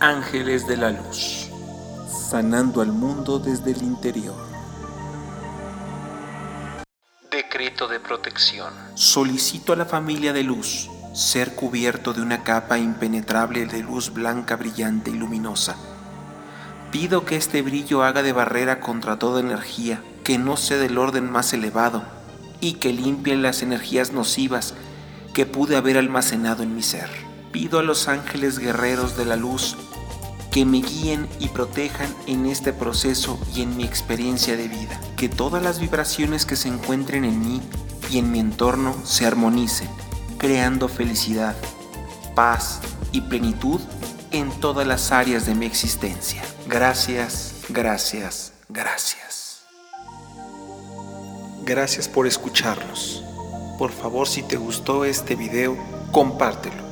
Ángeles de la Luz, sanando al mundo desde el interior. Decreto de protección. Solicito a la familia de luz ser cubierto de una capa impenetrable de luz blanca brillante y luminosa. Pido que este brillo haga de barrera contra toda energía que no sea del orden más elevado y que limpie las energías nocivas que pude haber almacenado en mi ser. Pido a los ángeles guerreros de la luz que me guíen y protejan en este proceso y en mi experiencia de vida. Que todas las vibraciones que se encuentren en mí y en mi entorno se armonicen, creando felicidad, paz y plenitud en todas las áreas de mi existencia. Gracias, gracias, gracias. Gracias por escucharnos. Por favor, si te gustó este video, compártelo